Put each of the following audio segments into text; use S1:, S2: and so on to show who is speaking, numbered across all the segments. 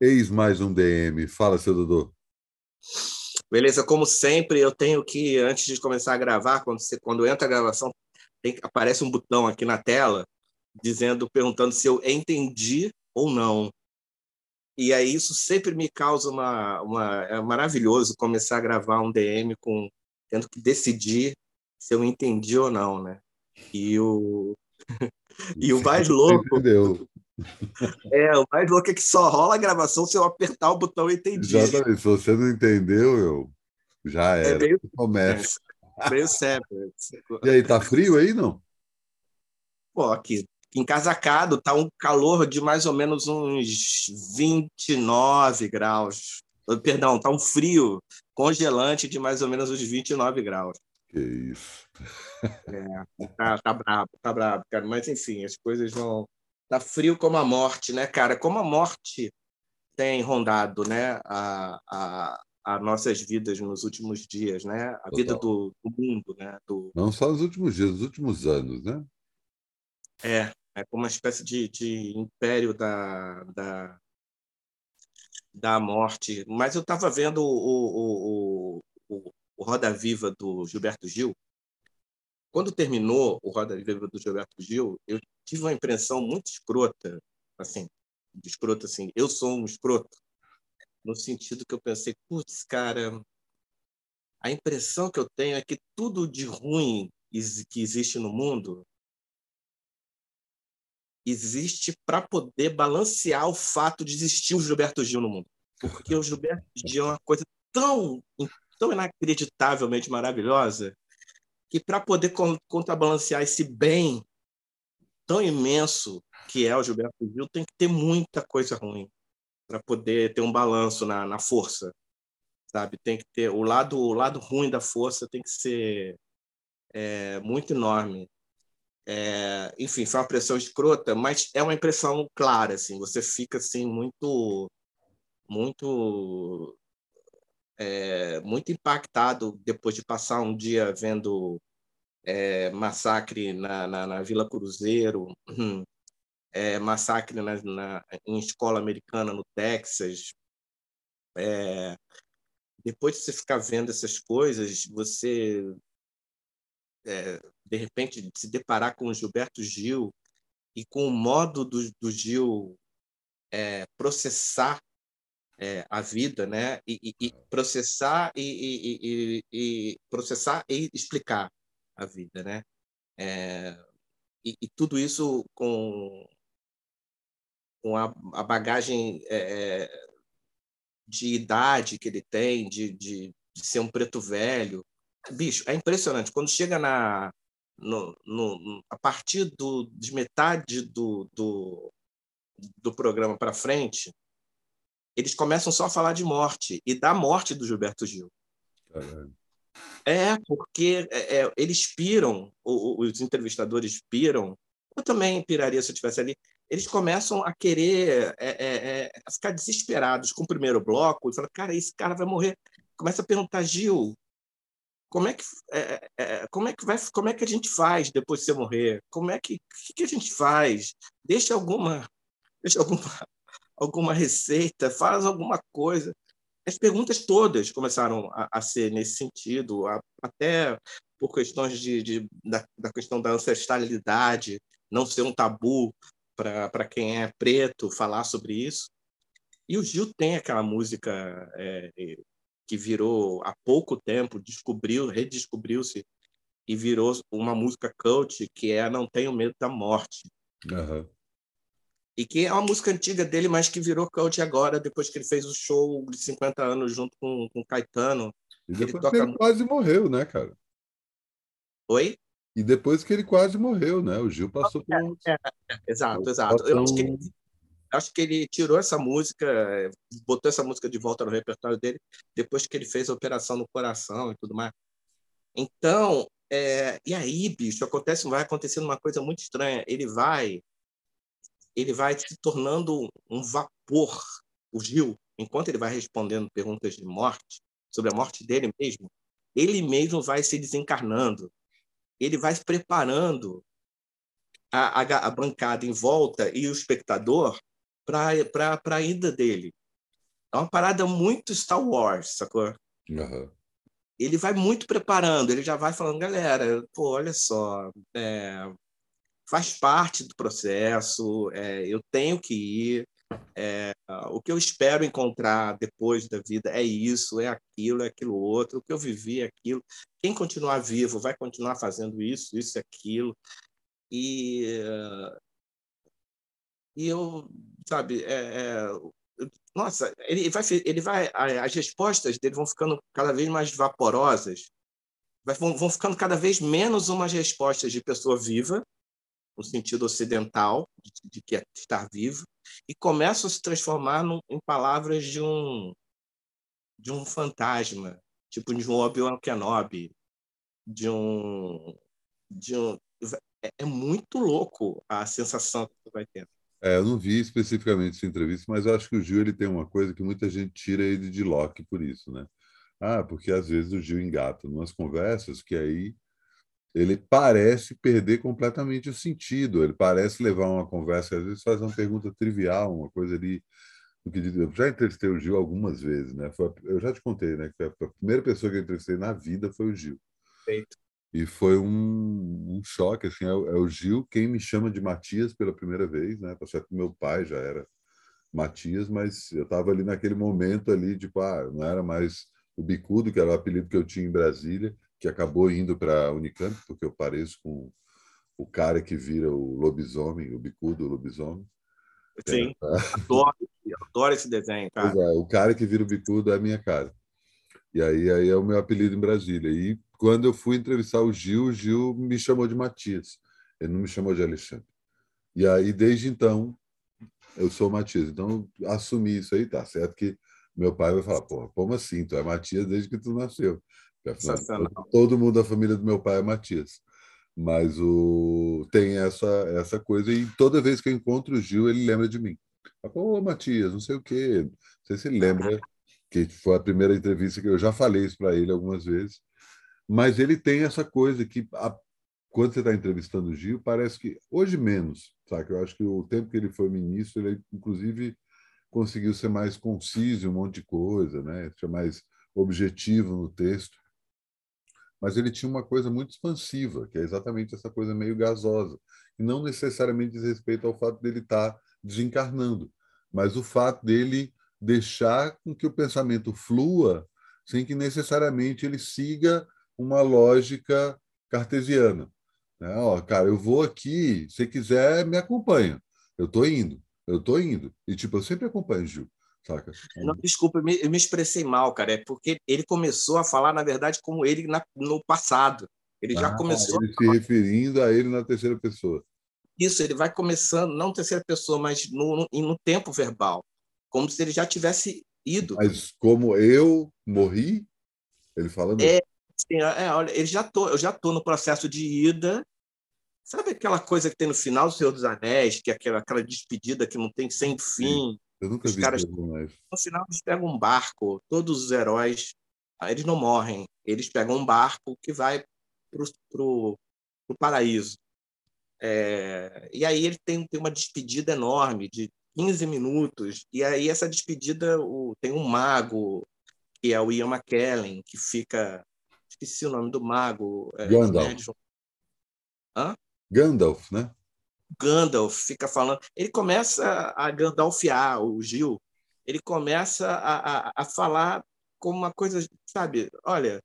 S1: Eis mais um DM. Fala, seu Dodô.
S2: Beleza, como sempre, eu tenho que, antes de começar a gravar, quando, você, quando entra a gravação, tem, aparece um botão aqui na tela dizendo, perguntando se eu entendi ou não. E aí isso sempre me causa uma, uma é maravilhoso começar a gravar um DM com tendo que decidir se eu entendi ou não, né? E o e o mais louco? É o mais louco é que só rola a gravação se eu apertar o botão entendi.
S1: Exatamente. Se você não entendeu, eu já
S2: É
S1: era.
S2: meio,
S1: Começa.
S2: é meio sério.
S1: E aí, tá frio aí, não?
S2: Pô, aqui encasacado, tá um calor de mais ou menos uns 29 graus. Perdão, tá um frio congelante de mais ou menos uns 29 graus.
S1: Que isso.
S2: Tá, tá brabo, tá brabo, cara. Mas enfim, as coisas vão. Tá frio como a morte, né, cara? Como a morte tem rondado, né, a, a, a nossas vidas nos últimos dias, né? A vida
S1: Total.
S2: do, do mundo, né? Do,
S1: Não só nos últimos dias, nos últimos anos, né?
S2: É, é como uma espécie de, de império da, da, da morte. Mas eu estava vendo o, o, o, o, o Roda Viva do Gilberto Gil. Quando terminou o Roda Viva do Gilberto Gil, eu tive uma impressão muito escrota, assim, de escroto assim. Eu sou um escroto, no sentido que eu pensei, putz, cara, a impressão que eu tenho é que tudo de ruim que existe no mundo existe para poder balancear o fato de existir o Gilberto Gil no mundo. Porque o Gilberto Gil é uma coisa tão, tão inacreditavelmente maravilhosa que para poder con- contrabalancear esse bem tão imenso que é o Gilberto Gil, tem que ter muita coisa ruim para poder ter um balanço na, na força, sabe? Tem que ter o lado o lado ruim da força tem que ser é, muito enorme. É, enfim, foi uma pressão escrota, mas é uma impressão clara, assim. Você fica assim muito, muito, é, muito impactado depois de passar um dia vendo é, massacre na, na, na Vila Cruzeiro, é, massacre na, na, em escola americana no Texas. É, depois de você ficar vendo essas coisas, você é, de repente se deparar com o Gilberto Gil e com o modo do, do Gil é, processar é, a vida, né? E, e- e processar e, e- processar e explicar a vida, né? É, e, e tudo isso com com a, a bagagem é, é, de idade que ele tem, de, de, de ser um preto velho. Bicho, é impressionante. Quando chega na. No, no, a partir do, de metade do, do, do programa para frente, eles começam só a falar de morte e da morte do Gilberto Gil. É, porque é, é, eles piram, o- o- os entrevistadores piram. Eu também piraria se eu estivesse ali. Eles começam a querer é, é, é, a ficar desesperados com o primeiro bloco e falam, cara, esse cara vai morrer. Começa a perguntar, Gil, como é que é, como é que vai, como é que a gente faz depois de você morrer? Como é que que, que a gente faz? Deixa alguma, deixa alguma, alguma receita, faz alguma coisa as perguntas todas começaram a, a ser nesse sentido, a- até por questões de, de- da, da questão da ancestralidade, não ser um tabu para quem é preto falar sobre isso. E o Gil tem aquela música é, que virou há pouco tempo, descobriu, redescobriu-se e virou uma música cult, que é Não Tenho Medo da Morte.
S1: Aham.
S2: E que é uma música antiga dele, mas que virou cult agora, depois que ele fez o show de 50 anos junto com, com Caetano.
S1: E
S2: Ele
S1: depois
S2: toca
S1: que ele quase morreu, né, cara?
S2: Oi?
S1: E depois que ele quase morreu, né? O Gil passou por um.
S2: Exato, exato. Eu acho que, ele, acho que ele tirou essa música, botou essa música de volta no repertório dele depois que ele fez a operação no coração e tudo mais. Então, é, e aí, bicho, acontece, vai acontecendo uma coisa muito estranha. Ele vai, ele vai se tornando um vapor, o Gil, enquanto ele vai respondendo perguntas de morte, sobre a morte dele mesmo, ele mesmo vai se desencarnando. Ele vai se preparando a, a, a bancada em volta e o espectador para a ida dele. É uma parada muito Star Wars, sacou?
S1: Aham.
S2: Ele vai muito preparando, ele já vai falando, galera, pô, olha só, é, faz parte do processo, é, eu tenho que ir, é, o que eu espero encontrar depois da vida é isso, é aquilo, é aquilo outro, o que eu vivi é aquilo. Quem continuar vivo vai continuar fazendo isso, isso e aquilo. E, e eu, sabe, é, é, nossa, ele vai, ele vai, as respostas dele vão ficando cada vez mais vaporosas, vão, vão ficando cada vez menos umas respostas de pessoa viva, no sentido ocidental, de, que é estar vivo, e começam a se transformar em palavras de um de um fantasma, tipo de um Obi-Wan Kenobi, de um de um é, é muito louco a sensação que você vai ter.
S1: É, eu não vi especificamente essa entrevista, mas eu acho que o Gil ele tem uma coisa que muita gente tira ele de Locke por isso, né? Ah, porque às vezes o Gil engata umas conversas que aí ele parece perder completamente o sentido. Ele parece levar uma conversa, às vezes faz uma pergunta trivial, uma coisa ali. Eu já entrevistei o Gil algumas vezes, né? Foi, eu já te contei, né? Que a primeira pessoa que eu entrevistei na vida foi o Gil.
S2: Feito.
S1: E foi um, um choque, assim, é, é, o Gil quem me chama de Matias pela primeira vez, né? Tá certo que meu pai já era Matias, mas eu estava ali naquele momento ali, tipo, ah, não era mais o Bicudo, que era o apelido que eu tinha em Brasília, que acabou indo para a Unicamp, porque eu pareço com o cara que vira o lobisomem, o bicudo o lobisomem.
S2: Sim, é, tá? adoro, adoro esse desenho, cara.
S1: É, o cara que vira o bicudo é a minha cara. E aí, aí é o meu apelido em Brasília. E quando eu fui entrevistar o Gil, o Gil me chamou de Matias. Ele não me chamou de Alexandre. E aí, desde então, eu sou Matias. Então, assumi isso aí, tá certo que meu pai vai falar, porra, como assim? Tu é Matias desde que tu nasceu. Todo mundo da família do meu pai é Matias. Mas o tem essa essa coisa e toda vez que eu encontro o Gil, ele lembra de mim. Ô, Matias, não sei o quê. Não sei se ele lembra que foi a primeira entrevista que eu já falei isso para ele algumas vezes. Mas ele tem essa coisa que a, quando você está entrevistando o Gil, parece que hoje menos, sabe? Eu acho que o tempo que ele foi ministro, ele inclusive conseguiu ser mais conciso, um monte de coisa, né? Ser mais objetivo no texto mas ele tinha uma coisa muito expansiva, que é exatamente essa coisa meio gasosa, e não necessariamente diz respeito ao fato dele estar tá desencarnando, mas o fato dele deixar com que o pensamento flua sem que necessariamente ele siga uma lógica cartesiana. Né? Ó, cara, eu vou aqui, se quiser, me acompanha. Eu estou indo, eu estou indo. E, tipo, eu sempre acompanho, Gil. Saca?
S2: Não, desculpa, eu me, eu me, expressei mal, cara. É porque ele começou a falar, na verdade, como ele na, no passado. Ele já
S1: ah,
S2: começou.
S1: Ele se referindo a ele na terceira pessoa.
S2: Isso, ele vai começando, não terceira pessoa, mas no, no, no tempo verbal. Como se ele já tivesse ido.
S1: Mas como eu morri, ele falando.
S2: É, sim, é olha, ele já tô, eu já estou no processo de ida. Sabe aquela coisa que tem no final do Senhor dos Anéis, que é aquela, aquela despedida que não tem sem fim? Sim
S1: eu nunca
S2: os
S1: vi
S2: caras. No final, eles pegam um barco, todos os heróis, eles não morrem, eles pegam um barco que vai para o paraíso. É, e aí ele tem, tem uma despedida enorme de 15 minutos, e aí essa despedida o, tem um mago, que é o Ian McKellen, que fica. Esqueci o nome do mago.
S1: É, Gandalf.
S2: Hã?
S1: Gandalf, né?
S2: Gandalf fica falando. Ele começa a Gandalfear o Gil, ele começa a, a, a falar como uma coisa, sabe? Olha,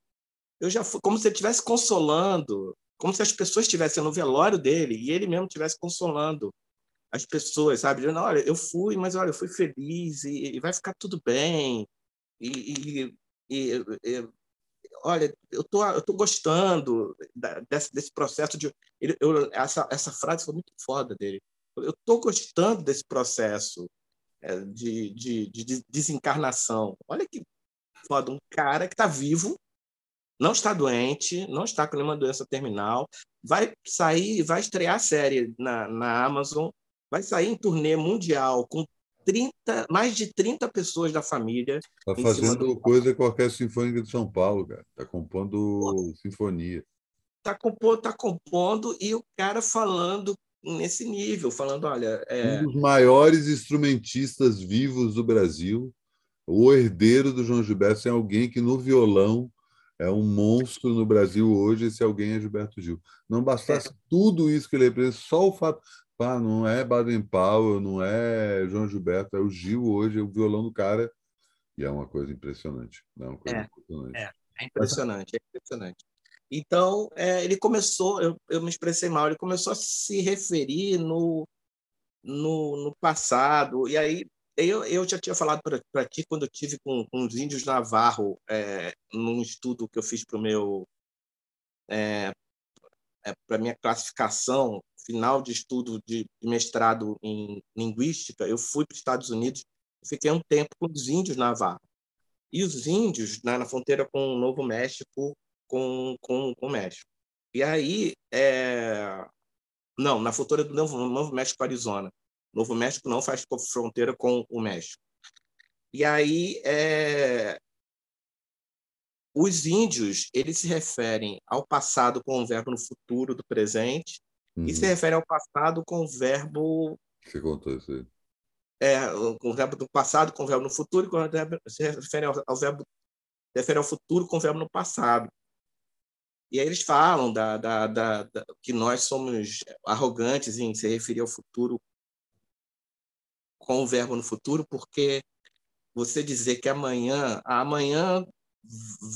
S2: eu já fui, como se ele estivesse consolando, como se as pessoas estivessem no velório dele e ele mesmo estivesse consolando as pessoas, sabe? Dizendo, olha, eu fui, mas olha, eu fui feliz e, e vai ficar tudo bem. E, e, e, olha, eu tô, eu tô gostando desse, desse processo de, ele, eu, essa, essa frase foi muito foda dele. Eu tô gostando desse processo é, de, de, de, desencarnação. Olha que foda, um cara que está vivo, não está doente, não está com nenhuma doença terminal, vai sair, vai estrear a série na, na Amazon, vai sair em turnê mundial com 30, mais de 30 pessoas da família.
S1: Está fazendo do... coisa com a Orquestra Sinfônica de São Paulo, cara. Está compondo sinfonia.
S2: Está compondo, tá compondo e o cara falando nesse nível, falando, olha... É...
S1: Um dos maiores instrumentistas vivos do Brasil O herdeiro do João Gilberto é alguém que no violão é um monstro no Brasil hoje, esse alguém é Gilberto Gil. Não bastasse é. tudo isso que ele representa, só o fato. Pá, não é Baden Powell, não é João Gilberto, é o Gil hoje, o violão do cara. E é uma coisa impressionante. É, uma coisa
S2: é, impressionante. É, é impressionante, é impressionante. Então, é, ele começou, eu, eu me expressei mal, ele começou a se referir no, no, no passado, e aí eu, eu já tinha falado para ti quando eu tive com, com os índios Navarro, é, num estudo que eu fiz para o meu. É, é, para minha classificação final de estudo de, mestrado em linguística, eu fui para os Estados Unidos e fiquei um tempo com os índios Navarro. E os índios, na, na fronteira com o Novo México, com, com, com o México. E aí, é... não, na fronteira do Novo, Novo México, Arizona. Novo México não faz fronteira com o México. E aí, é... os índios, eles se referem ao passado com o verbo no futuro do presente uhum. e se uhum. referem ao passado com o verbo...
S1: Isso aí.
S2: É, com o verbo do passado com o verbo no futuro, e se refere ao, ao verbo se refere ao futuro com o verbo no passado. E aí eles falam da, da, da, da, que nós somos arrogantes em se referir ao futuro com o verbo no futuro, porque você dizer que amanhã, amanhã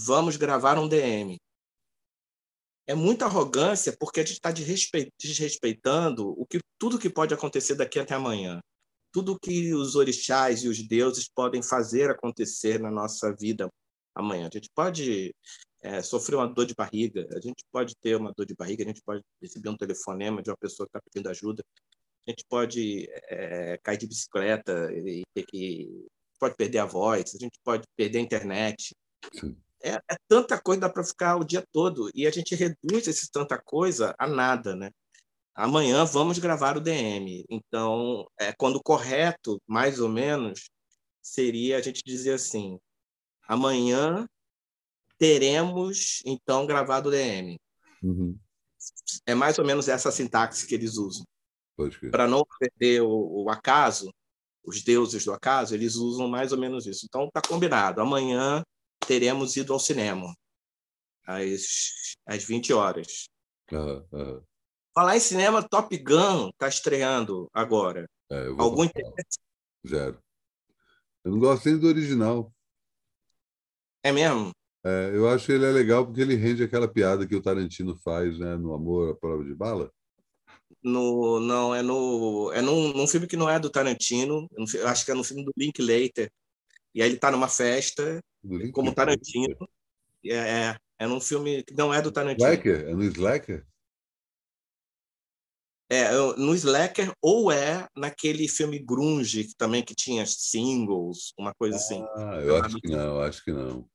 S2: vamos gravar um DM. É muita arrogância porque a gente está desrespeitando o que, tudo que pode acontecer daqui até amanhã. Tudo que os orixás e os deuses podem fazer acontecer na nossa vida amanhã. A gente pode é, sofrer uma dor de barriga, a gente pode ter uma dor de barriga, a gente pode receber um telefonema de uma pessoa que está pedindo ajuda, a gente pode é, cair de bicicleta e ter que pode perder a voz, a gente pode perder a internet. É, é, tanta coisa dá para ficar o dia todo e a gente reduz esse tanta coisa a nada, né? Amanhã vamos gravar o DM. Então, é, quando correto, mais ou menos, seria a gente dizer assim: amanhã teremos, então, gravado o DM. Uhum. É mais ou menos essa sintaxe que eles usam. Para não perder o, o, acaso, os deuses do acaso, eles usam mais ou menos isso. Então, está combinado. Amanhã teremos ido ao cinema, às, às 20 horas. Uhum, uhum. Falar em cinema, Top Gun está estreando agora. É, Algum interesse?
S1: Zero. Eu não gosto nem do original.
S2: É mesmo?
S1: É, eu acho que ele é legal porque ele rende aquela piada que o Tarantino faz, né? No Amor à Prova de Bala.
S2: No, não, é no é num, num filme que não é do Tarantino, eu acho que é no filme do Linklater. E aí ele está numa festa, como Tarantino. É, é, é num filme que não é do Tarantino.
S1: Slacker? É no Slacker?
S2: É, no Slacker ou é naquele filme grunge que também que tinha singles, uma coisa assim.
S1: Ah, eu acho que não, acho que não.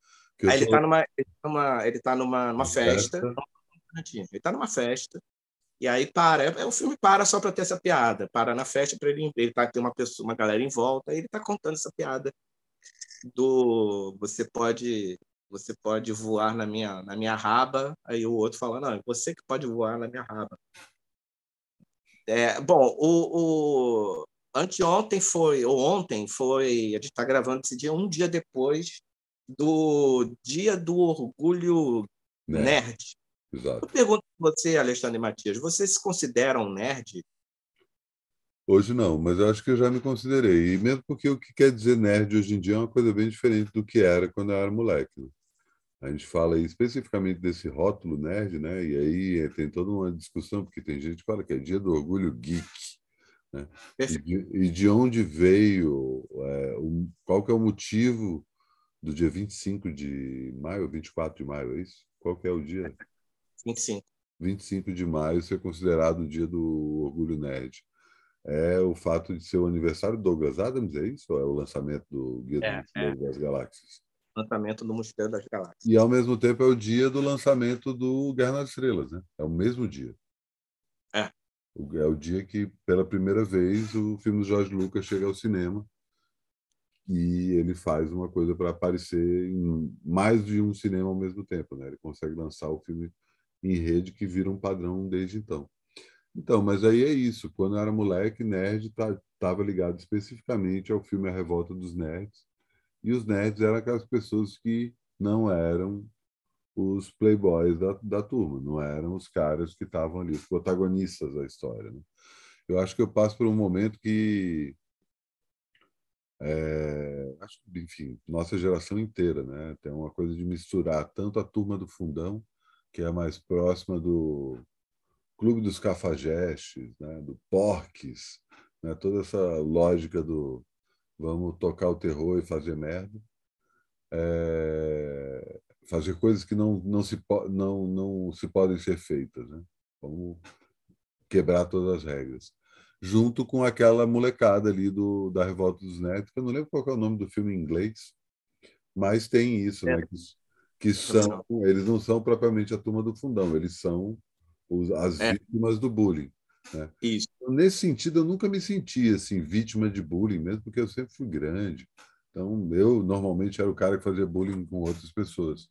S2: Aí ele está numa, tá numa, ele tá numa, numa festa. Ele está numa festa. E aí para, é, o filme para só para ter essa piada, para na festa para ele, ele tá tem uma pessoa, uma galera em volta, e ele está contando essa piada do você pode você pode voar na minha na minha raba, aí o outro fala não, é você que pode voar na minha raba. É, bom, o, o anteontem foi ou ontem foi, a gente está gravando esse dia um dia depois do Dia do Orgulho Nerd. nerd.
S1: Exato.
S2: Eu pergunto para você, Alexandre Matias, você se considera um nerd?
S1: Hoje não, mas eu acho que eu já me considerei. E mesmo porque o que quer dizer nerd hoje em dia é uma coisa bem diferente do que era quando eu era moleque. Né? A gente fala especificamente desse rótulo nerd, né? E aí tem toda uma discussão, porque tem gente que fala que é dia do orgulho geek. Né? E, de, e de onde veio, é, um, qual que é o motivo do dia 25 de maio, 24 de maio, é isso? Qual que é o dia?
S2: 25.
S1: 25 de maio ser considerado o dia do orgulho nerd. É o fato de ser o aniversário do Douglas Adams, é isso? Ou é o lançamento do Guia é, do é. das Galáxias?
S2: Lançamento do Mosteiro das Galáxias.
S1: E ao mesmo tempo é o dia do lançamento do Guerra nas Estrelas, né? É o mesmo dia.
S2: É.
S1: É o dia que, pela primeira vez, o filme do Jorge Lucas chega ao cinema e ele faz uma coisa para aparecer em mais de um cinema ao mesmo tempo, né? Ele consegue lançar o filme em rede que vira um padrão desde então. Então, mas aí é isso. Quando eu era moleque, nerd estava ligado especificamente ao filme A Revolta dos Nerds e os nerds eram aquelas pessoas que não eram os playboys da, da turma, não eram os caras que estavam ali, os protagonistas da história. Né? Eu acho que eu passo por um momento que é, acho enfim, nossa geração inteira, né? Tem uma coisa de misturar tanto a turma do fundão, que é a mais próxima do Clube dos Cafajestes, né? do Porques, né? toda essa lógica do vamos tocar o terror e fazer merda, é, fazer coisas que não, não, se, não, não se podem ser feitas, né? Vamos quebrar todas as regras junto com aquela molecada ali do, da Revolta dos Netos, que eu não lembro qual é o nome do filme em inglês, mas tem isso, é. né? Que, que são, eles não são propriamente a turma do fundão, eles são os, as é. vítimas do bullying. Né?
S2: Isso.
S1: Nesse sentido, eu nunca me senti assim vítima de bullying, mesmo porque eu sempre fui grande. Então, eu normalmente era o cara que fazia bullying com outras pessoas.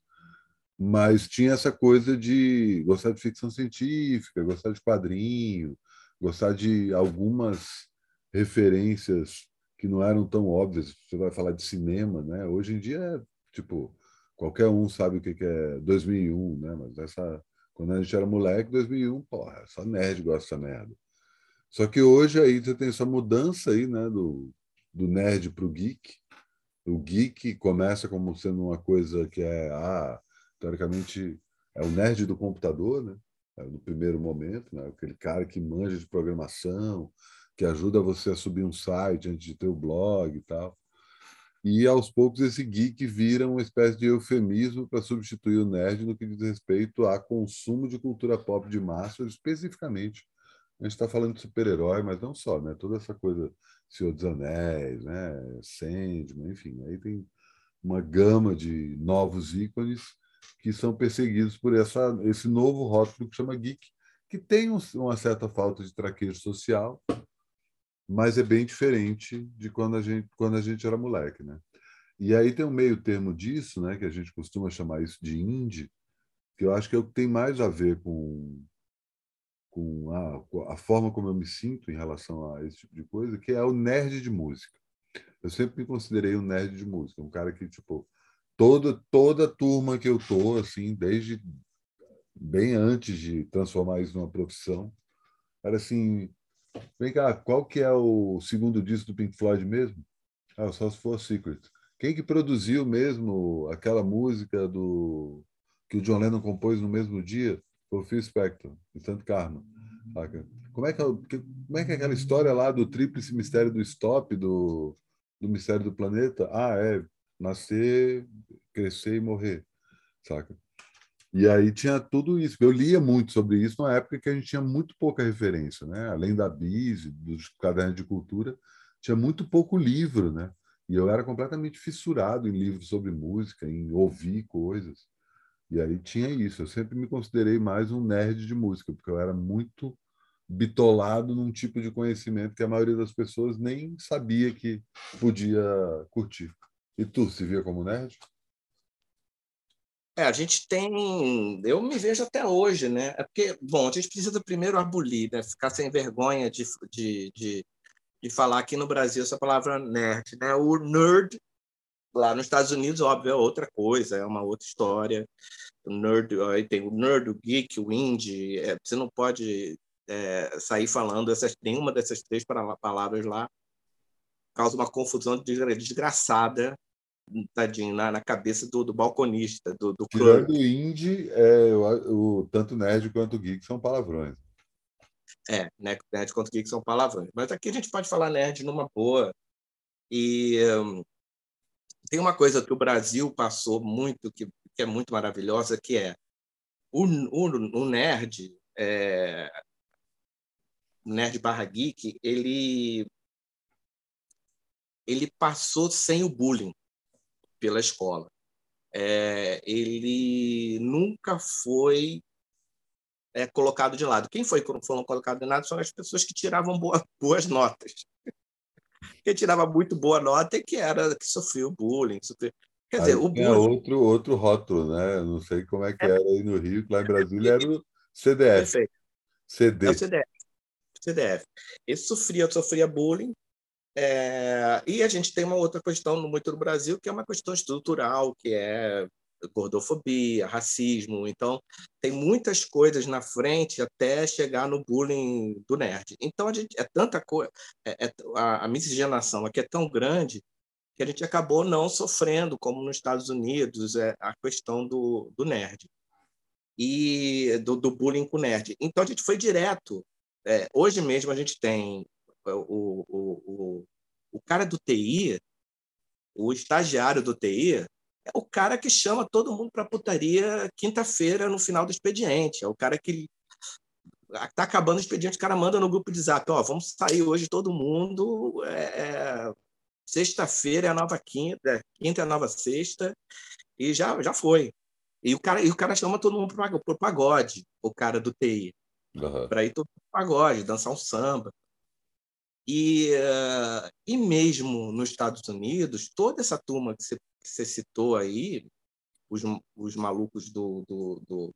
S1: Mas tinha essa coisa de gostar de ficção científica, gostar de quadrinho, gostar de algumas referências que não eram tão óbvias. Você vai falar de cinema, né? Hoje em dia, tipo, qualquer um sabe o que é 2001, né? Mas essa quando a gente era moleque, 2001, porra, só nerd gosta dessa merda. Só que hoje aí você tem essa mudança aí, né, do, do nerd para o geek. O geek começa como sendo uma coisa que é, ah, teoricamente, é o nerd do computador, né? É, no primeiro momento, né? aquele cara que manja de programação, que ajuda você a subir um site antes de ter o blog e tal. E aos poucos esse geek vira uma espécie de eufemismo para substituir o nerd no que diz respeito a consumo de cultura pop de massa, especificamente. A gente está falando de super-herói, mas não só, né? Toda essa coisa Senhor dos Anéis, né? Sandman, enfim, aí tem uma gama de novos ícones que são perseguidos por essa, esse novo rótulo que chama geek, que tem um, uma certa falta de traquejo social, mas é bem diferente de quando a gente, quando a gente era moleque. Né? E aí tem um meio termo disso, né, que a gente costuma chamar isso de indie, que eu acho que é o que tem mais a ver com, com a, a forma como eu me sinto em relação a esse tipo de coisa, que é o nerd de música. Eu sempre me considerei um nerd de música, um cara que, tipo, toda toda turma que eu tô assim desde bem antes de transformar isso numa profissão era assim vem cá qual que é o segundo disco do Pink Floyd mesmo? Ah só se for Secret. Quem que produziu mesmo aquela música do que o John Lennon compôs no mesmo dia? Foi o Phil Spector Instant Karma saca? como é que é, como é que é aquela história lá do tríplice mistério do stop do do mistério do planeta? Ah é nascer, crescer e morrer, saca? E aí tinha tudo isso. Eu lia muito sobre isso numa época que a gente tinha muito pouca referência, né? Além da BIS, dos cadernos de cultura, tinha muito pouco livro, né? E eu era completamente fissurado em livros sobre música, em ouvir coisas. E aí tinha isso. Eu sempre me considerei mais um nerd de música, porque eu era muito bitolado num tipo de conhecimento que a maioria das pessoas nem sabia que podia curtir. E tu se via como nerd?
S2: É, a gente tem. Eu me vejo até hoje, né? É porque, bom, a gente precisa primeiro abolir, né? Ficar sem vergonha de, de, de, de falar aqui no Brasil essa palavra nerd, né? O nerd, lá nos Estados Unidos, óbvio, é outra coisa, é uma outra história. O nerd, aí tem o nerd, o geek, o indie. É, você não pode é, sair falando essas, nenhuma dessas três palavras lá causa uma confusão desgraçada tadinho, na, na cabeça do, do balconista, do, do
S1: Tirando o indie, é, o, o, tanto nerd quanto geek são palavrões.
S2: É, né, nerd quanto geek são palavrões. Mas aqui a gente pode falar nerd numa boa. E um, tem uma coisa que o Brasil passou muito, que, que é muito maravilhosa, que é o, o, o nerd, é, nerd barra geek, ele ele passou sem o bullying pela escola. É, ele nunca foi é, colocado de lado. Quem foi foram colocado de lado são as pessoas que tiravam boa, boas notas. Quem tirava muito boa nota é que era que sofreu bullying. Sofreu...
S1: Quer dizer, o bullying... outro, outro rótulo, né? Não sei como é que é. era aí no Rio, lá em Brasília era o CDF. Perfeito. CD. É o
S2: CDF. CDF. Ele sofria, sofria bullying É, e a gente tem uma outra questão muito no Brasil, que é uma questão estrutural, que é gordofobia, racismo. Então, tem muitas coisas na frente até chegar no bullying do nerd. Então, a gente, é tanta coisa, é, é, a, a miscigenação aqui é tão grande que a gente acabou não sofrendo, como nos Estados Unidos, é, a questão do, do nerd e do, do bullying com nerd. Então, a gente foi direto. É, hoje mesmo a gente tem o, o, o, o cara do TI, o estagiário do TI, é o cara que chama todo mundo para putaria quinta-feira no final do expediente. É o cara que está acabando o expediente, o cara manda no grupo de zap, ó, vamos sair hoje todo mundo. É, é, sexta-feira é a nova quinta, é, quinta é a nova sexta, e já, já foi. E o cara, e o cara chama todo mundo para o pagode, o cara do TI. Uhum. Para ir todo mundo pro pagode, dançar um samba. E, uh, e mesmo nos Estados Unidos, toda essa turma que você, que você citou aí, os, os malucos do, do, do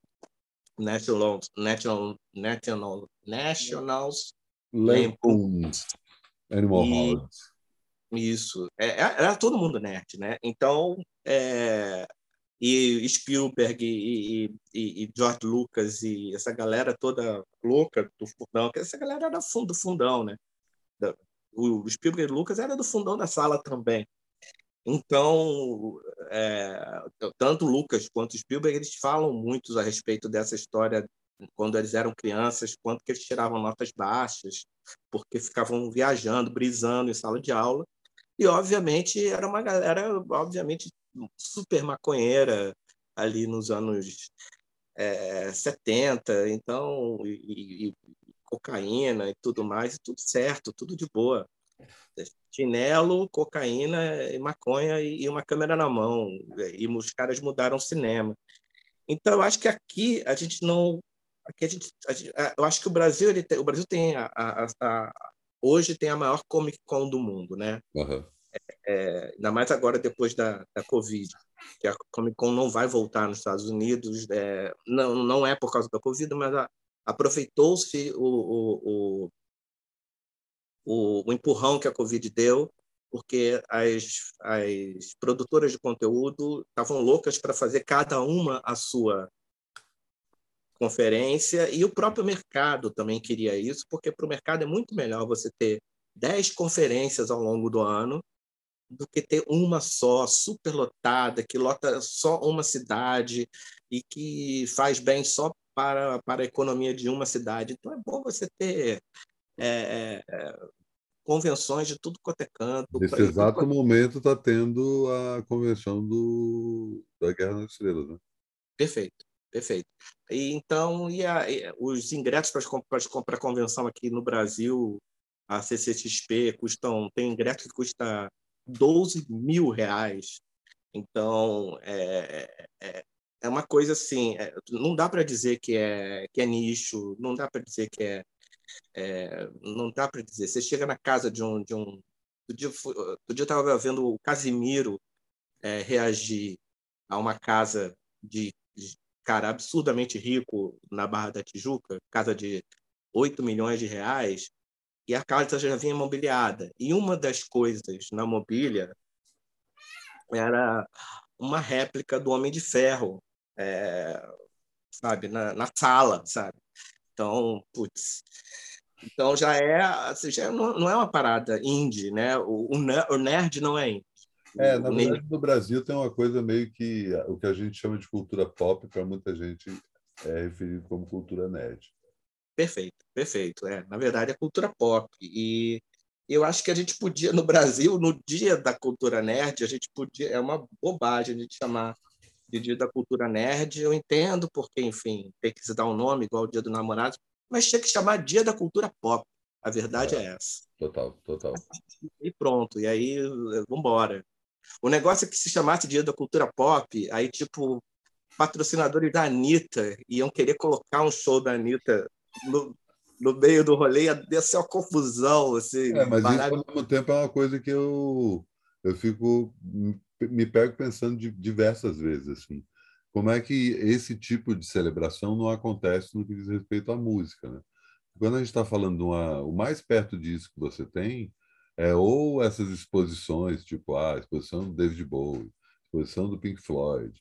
S2: National, National, National, Nationals
S1: Lampoons Animal House.
S2: Isso. É, é, era todo mundo nerd, né? Então, é, e Spielberg e, e, e, George Lucas e essa galera toda louca do fundão, que essa galera era fundo, do fundão, né? O Spielberg Lucas era do fundão da sala também. Então, é, tanto Lucas quanto Spielberg, eles falam muito a respeito dessa história quando eles eram crianças, quanto que eles tiravam notas baixas, porque ficavam viajando, brisando em sala de aula. E, obviamente, era uma galera, obviamente, super maconheira ali nos anos é, 70, então, e, e, cocaína e tudo mais, e tudo certo, tudo de boa. Chinelo, cocaína e maconha e uma câmera na mão. E os caras mudaram o cinema. Então, eu acho que aqui a gente não. Aqui a gente, a gente eu acho que o Brasil, ele tem, o Brasil tem a, a, a, hoje tem a maior Comic Con do mundo, né? Uhum. É, ainda mais agora depois da, da Covid, que a Comic Con não vai voltar nos Estados Unidos. É, não, não é por causa da Covid, mas aproveitou-se o, o, o, o, empurrão que a Covid deu, porque as, as produtoras de conteúdo estavam loucas para fazer cada uma a sua conferência, e o próprio mercado também queria isso, porque para o mercado é muito melhor você ter 10 conferências ao longo do ano do que ter uma só, superlotada, que lota só uma cidade e que faz bem só para, para a economia de uma cidade. Então é bom você ter é, é, convenções de tudo quanto é canto.
S1: Nesse exato quanto... momento está tendo a convenção do, da Guerra nas Estrelas, né?
S2: Perfeito, perfeito. E, então, e, a, e os ingressos para comprar convenção aqui no Brasil, a CCXP, custam, tem ingresso que custa 12 mil reais. Então, é, é, é uma coisa assim, é, não dá para dizer que é, que é nicho, não dá para dizer que é, é, não dá para dizer. Você chega na casa de um, de um, do dia, do dia eu estava vendo o Casimiro é, reagir a uma casa de, de, cara absurdamente rico na Barra da Tijuca, casa de 8 milhões de reais, e a casa já vinha mobiliada. E uma das coisas na mobília era uma réplica do Homem de Ferro, é, sabe, na, na, sala, sabe? Então, putz. Então já é, assim, já não, não é uma parada indie, né? O, o nerd não é indie.
S1: É, na verdade, no Brasil tem uma coisa meio que o que a gente chama de cultura pop, para muita gente é referido como cultura nerd.
S2: Perfeito, perfeito. É, na verdade, é cultura pop. E eu acho que a gente podia, no Brasil, no dia da cultura nerd, a gente podia. É uma bobagem a gente chamar de dia da cultura nerd. Eu entendo, porque, enfim, tem que se dar um nome, igual o dia do namorado, mas tinha que chamar dia da cultura pop. A verdade é, é essa.
S1: Total, total.
S2: E pronto, e aí vamos embora. O negócio é que se chamasse dia da cultura pop, aí, tipo, patrocinadores da Anitta iam querer colocar um show da Anitta no, no meio do rolê ia ser uma confusão. Assim,
S1: é, mas isso, ao mesmo tempo, é uma coisa que eu, eu fico me pego pensando diversas vezes. Assim, como é que esse tipo de celebração não acontece no que diz respeito à música? Né? Quando a gente está falando uma, o mais perto disso que você tem É, ou essas exposições, tipo ah, a exposição do David Bowie, exposição do Pink Floyd,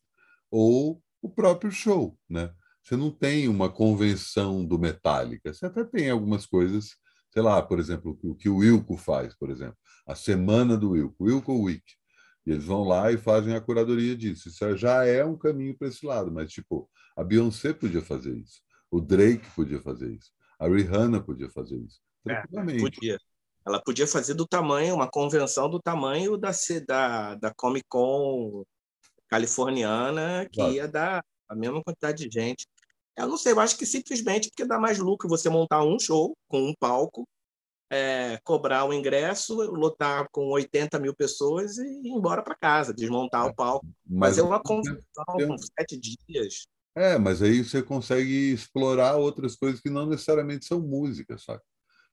S1: ou o próprio show, né? Você não tem uma convenção do Metallica. Você até tem algumas coisas, sei lá, por exemplo, o que o Wilco faz, por exemplo, a semana do Wilco, Wilco Week. E eles vão lá e fazem a curadoria disso. Isso já é um caminho para esse lado, mas tipo, a Beyoncé podia fazer isso, o Drake podia fazer isso, a Rihanna podia fazer isso.
S2: É, podia. Ela podia fazer do tamanho, uma convenção do tamanho da, da, da Comic Con californiana, que claro. ia dar a mesma quantidade de gente. Eu não sei, eu acho que simplesmente porque dá mais lucro você montar um show com um palco, é, cobrar o ingresso, lotar com 80 mil pessoas e ir embora para casa, desmontar é, o palco. Mas, é uma convenção com sete dias.
S1: É, mas aí você consegue explorar outras coisas que não necessariamente são música, sabe?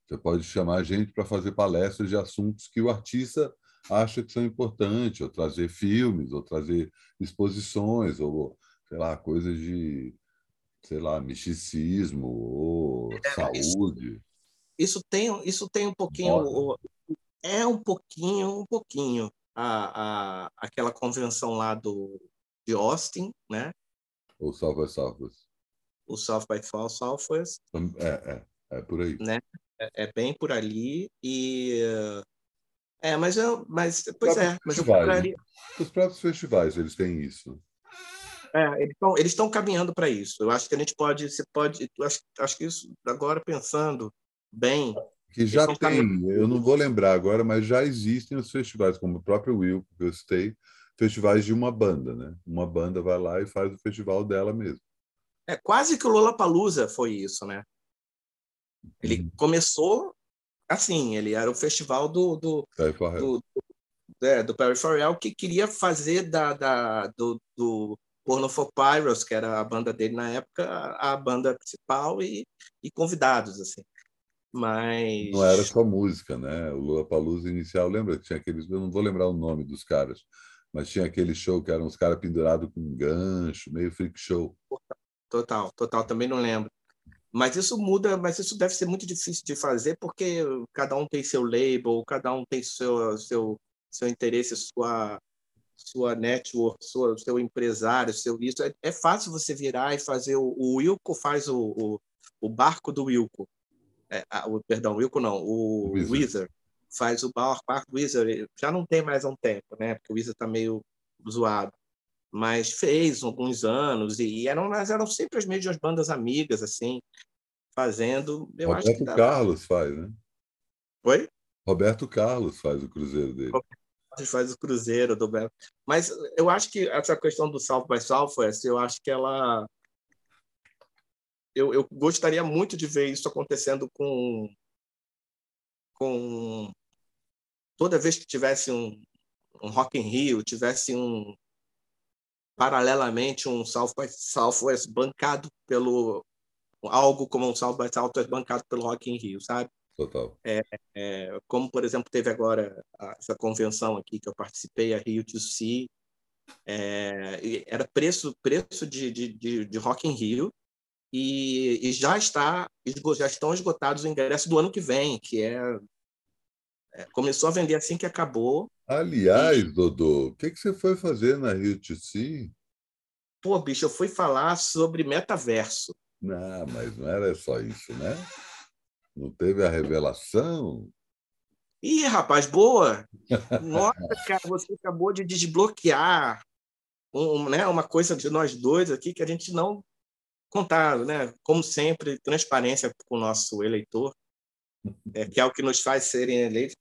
S1: Você pode chamar gente para fazer palestras de assuntos que o artista acha que são importantes, ou trazer filmes, ou trazer exposições, ou, sei lá, coisas de, sei lá, misticismo, ou é, saúde.
S2: Isso, isso, tem, isso tem um pouquinho... É um pouquinho, um pouquinho a, a, aquela convenção lá do, de Austin, né?
S1: O South by Southwest.
S2: O South by Southwest.
S1: É, é, é por aí.
S2: Né? É, é bem por ali e é, mas eu, mas pois é, mas eu
S1: procuraria... Os próprios festivais eles têm isso.
S2: É, eles estão eles estão caminhando para isso. Eu acho que a gente pode, você pode, acho, acho que isso agora pensando bem.
S1: Que já tem, eu não vou lembrar agora, mas já existem os festivais, como o próprio Will que eu citei, festivais de uma banda, né? Uma banda vai lá e faz o festival dela mesmo.
S2: É quase que o Lollapalooza foi isso, né? Ele uhum. começou assim, ele era o festival do do, do, do, é, do Perry Farrell que queria fazer da, da do, do Porno for Pyros, que era a banda dele na época, a banda principal e, e convidados assim. Mas
S1: não era só música, né? O Lula Palusa inicial, lembra que tinha aqueles, eu não vou lembrar o nome dos caras, mas tinha aquele show que eram uns caras pendurados com um gancho, meio freak show.
S2: Total, total, também não lembro. Mas isso muda, mas isso deve ser muito difícil de fazer porque cada um tem seu label, cada um tem seu seu seu interesse, sua sua network, sua, seu empresário, seu isso. É, é fácil você virar e fazer o, o Wilco faz o, o, o barco do Wilco. É, o, perdão, Wilco não, o Wizard. Wizard faz o barco, barco do Wizard. Já não tem mais há um tempo, né? Porque o Wizard está meio zoado mas fez alguns anos e eram mas eram sempre as mesmas bandas amigas assim fazendo
S1: eu Roberto acho Carlos faz né
S2: Oi
S1: Roberto Carlos faz o cruzeiro dele
S2: faz o cruzeiro do mas eu acho que essa questão do South by Southwest eu acho que ela eu, eu gostaria muito de ver isso acontecendo com com toda vez que tivesse um, um Rock in Rio tivesse um paralelamente um South by Southwest bancado pelo algo como um South by Southwest bancado pelo Rock in Rio, sabe?
S1: Total.
S2: É, é, como por exemplo teve agora essa convenção aqui que eu participei a Rio to See, é, era preço preço de, de, de, de Rock in Rio e, e, já está já estão esgotados o ingresso do ano que vem, que é, é começou a vender assim que acabou
S1: Aliás, e... Dodô, o que, que você foi fazer na Rio TC?
S2: Pô, bicho, eu fui falar sobre metaverso.
S1: Não, mas não era só isso, né? Não teve a revelação?
S2: Ih, rapaz, boa! Nossa, cara, você acabou de desbloquear um, né, uma coisa de nós dois aqui que a gente não contava, né? Como sempre, transparência com o nosso eleitor, é, que é o que nos faz serem eleitos.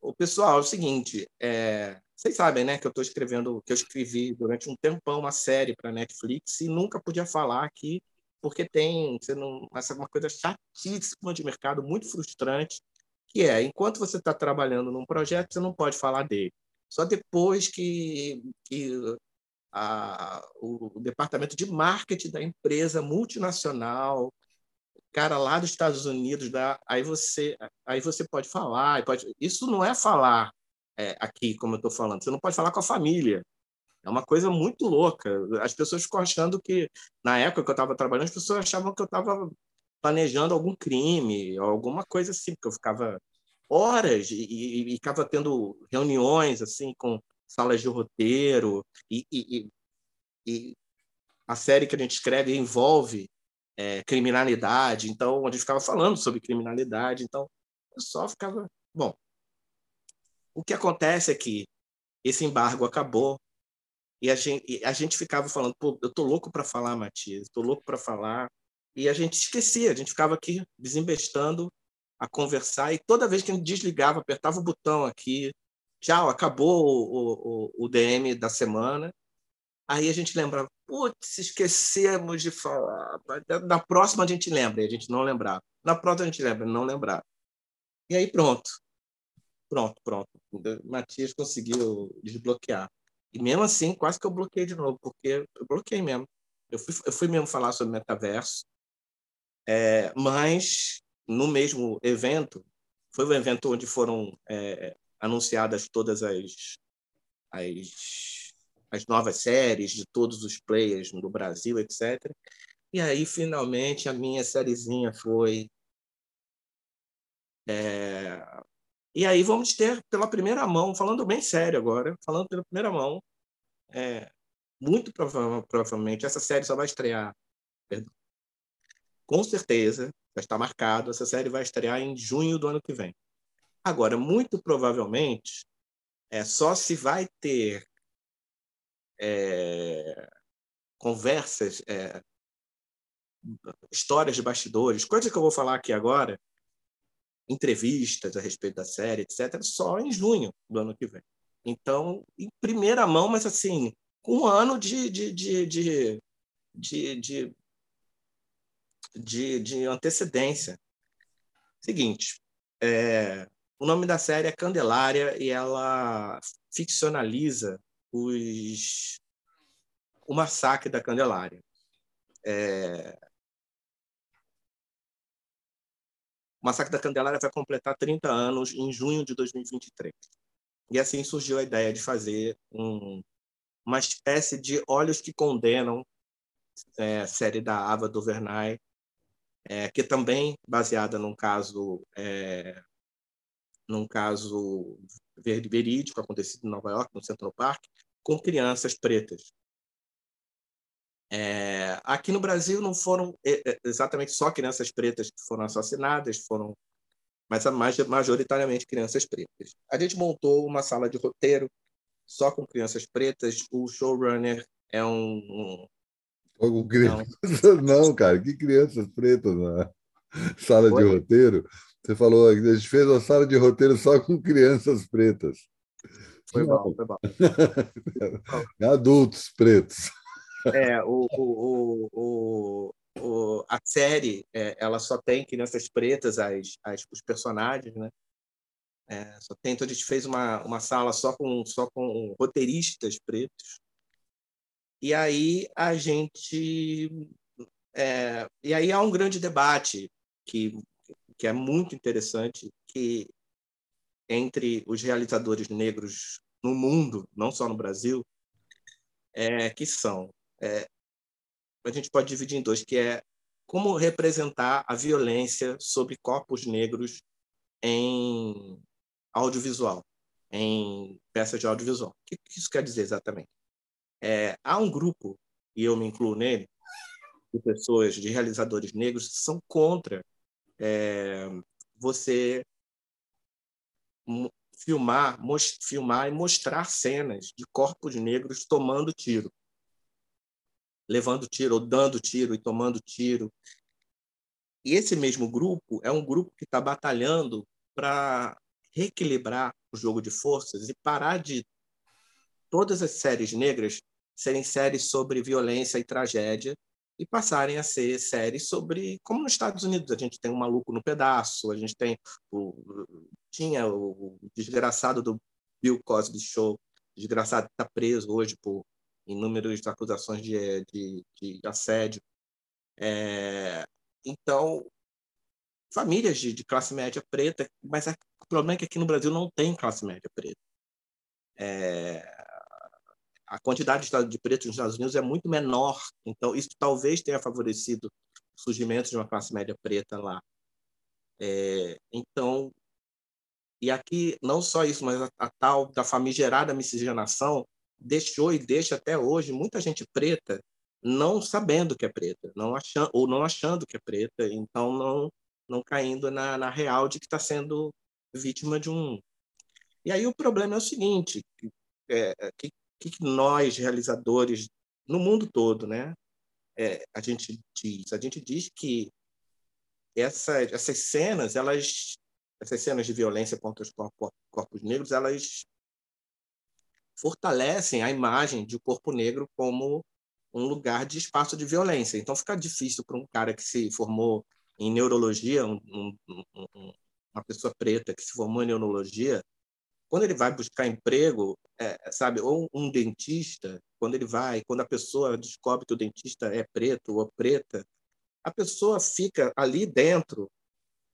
S2: O pessoal, é o seguinte, é, vocês sabem, né, que eu estou escrevendo, que eu escrevi durante um tempão uma série para Netflix e nunca podia falar aqui porque tem, você não, essa é uma coisa chatíssima de mercado, muito frustrante, que é, enquanto você está trabalhando num projeto, você não pode falar dele. Só depois que, que a, o, departamento de marketing da empresa multinacional cara lá dos Estados Unidos, da, aí você aí você pode falar, pode, isso não é falar é, aqui, como eu estou falando, você não pode falar com a família. É uma coisa muito louca. As pessoas ficam achando que, na época que eu estava trabalhando, as pessoas achavam que eu estava planejando algum crime, alguma coisa assim, porque eu ficava horas e, e, e ficava tendo reuniões assim com salas de roteiro e, e, e, a série que a gente escreve envolve é, criminalidade, então a gente ficava falando sobre criminalidade, então eu só ficava bom. O que acontece é que esse embargo acabou e a gente, a gente ficava falando, pô, eu tô louco para falar, Matias, tô louco para falar, e a gente esquecia, a gente ficava aqui desembestando a conversar e toda vez que a gente desligava, apertava o botão aqui, tchau, acabou o, o, o DM da semana. Aí a gente lembrava, putz, esquecemos de falar. Na próxima a gente lembra, e a gente não lembrava. Na próxima a gente lembra, não lembrava. E aí pronto. Pronto, pronto. O Matias conseguiu desbloquear. E mesmo assim, quase que eu bloqueei de novo, porque eu bloqueei mesmo. Eu fui, eu fui mesmo falar sobre metaverso, é, mas no mesmo evento, foi um evento onde foram é, anunciadas todas as, as, as novas séries de todos os players no Brasil, etc. E aí, finalmente, a minha sériezinha foi. É... E aí vamos ter pela primeira mão, falando bem sério agora, falando pela primeira mão, é... muito provavelmente essa série só vai estrear, perdão, com certeza, já está marcado, essa série vai estrear em junho do ano que vem. Agora, muito provavelmente, é só se vai ter é, conversas, é, histórias de bastidores, coisas que eu vou falar aqui agora, entrevistas a respeito da série, etc., só em junho do ano que vem. Então, em primeira mão, mas assim, com um ano de, de, de, de, de, de de, de antecedência. Seguinte, é, o nome da série é Candelária e ela ficcionaliza os, o massacre da Candelária. É, o massacre da Candelária vai completar 30 anos em junho de 2023. E assim surgiu a ideia de fazer um, uma espécie de Olhos que Condenam, é, série da Ava DuVernay, é, que também baseada num caso é, num caso verídico acontecido em Nova York, no Central Park, com crianças pretas. É, aqui no Brasil não foram é, é, exatamente só crianças pretas que foram assassinadas, foram mas majoritariamente crianças pretas. A gente montou uma sala de roteiro só com crianças pretas. O showrunner é um,
S1: crianças. Não. não, cara, que crianças pretas na sala Oi? de roteiro. Você falou, a gente fez uma sala de roteiro só com crianças pretas.
S2: Foi bom, foi bom.
S1: Adultos pretos.
S2: É, o, o, o, o, a série, é, ela só tem crianças pretas, as, as, os personagens, né? É, só tem, então a gente fez uma, uma sala só com, só com roteiristas pretos. E aí a gente. É, e aí há um grande debate que, que é muito interessante, que entre os realizadores negros no mundo, não só no Brasil, é, que são. É, a gente pode dividir em dois, que é como representar a violência sobre corpos negros em audiovisual, em peças de audiovisual. O que isso quer dizer exatamente? É, há um grupo, e eu me incluo nele, de pessoas, de realizadores negros, que são contra é, você filmar, filmar e mostrar cenas de corpos negros tomando tiro. Levando tiro, ou dando tiro e tomando tiro. E esse mesmo grupo é um grupo que está batalhando para reequilibrar o jogo de forças e parar de todas as séries negras serem séries sobre violência e tragédia e passarem a ser séries sobre como nos Estados Unidos a gente tem um maluco no pedaço a gente tem o tinha o desgraçado do Bill Cosby Show desgraçado está preso hoje por inúmeras acusações de, de, de assédio. É, então famílias de, de, classe média preta mas o problema é que aqui no Brasil não tem classe média preta. É, a quantidade de pretos nos Estados Unidos é muito menor, então isso talvez tenha favorecido o surgimento de uma classe média preta lá. É, então, e aqui, não só isso, mas a, a tal da famigerada miscigenação deixou e deixa até hoje muita gente preta não sabendo que é preta, não achando, ou não achando que é preta, então não, não caindo na, na real de que está sendo vítima de um. E aí o problema é o seguinte: é, que, que nós, realizadores, no mundo todo, né, é, a gente diz? A gente diz que essa, essas cenas, elas, essas cenas de violência contra os corpos, corpos negros, elas fortalecem a imagem de corpo negro como um lugar de espaço de violência. Então fica difícil para um cara que se formou em neurologia, um, um, uma pessoa preta que se formou em neurologia, quando ele vai buscar emprego, é, sabe, ou um dentista, quando ele vai, quando a pessoa descobre que o dentista é preto ou preta, a pessoa fica ali dentro,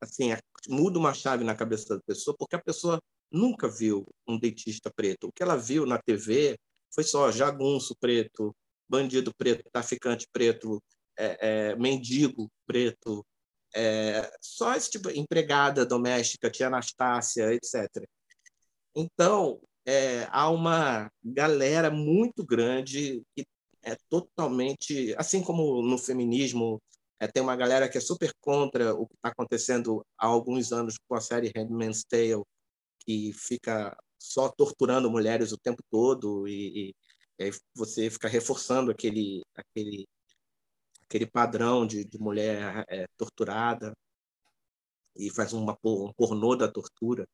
S2: assim, muda uma chave na cabeça da pessoa, porque a pessoa nunca viu um dentista preto. O que ela viu na TV foi só jagunço preto, bandido preto, traficante preto, é, é, mendigo preto, é, só esse tipo, empregada doméstica, tia Anastácia, etc. Então, é, há uma galera muito grande que é totalmente, assim como no feminismo, é, tem uma galera que é super contra o que está acontecendo há alguns anos com a série Handmaid's Tale, que fica só torturando mulheres o tempo todo e, e, e você fica reforçando aquele aquele aquele padrão de, de mulher é, torturada e faz uma um pornô da tortura.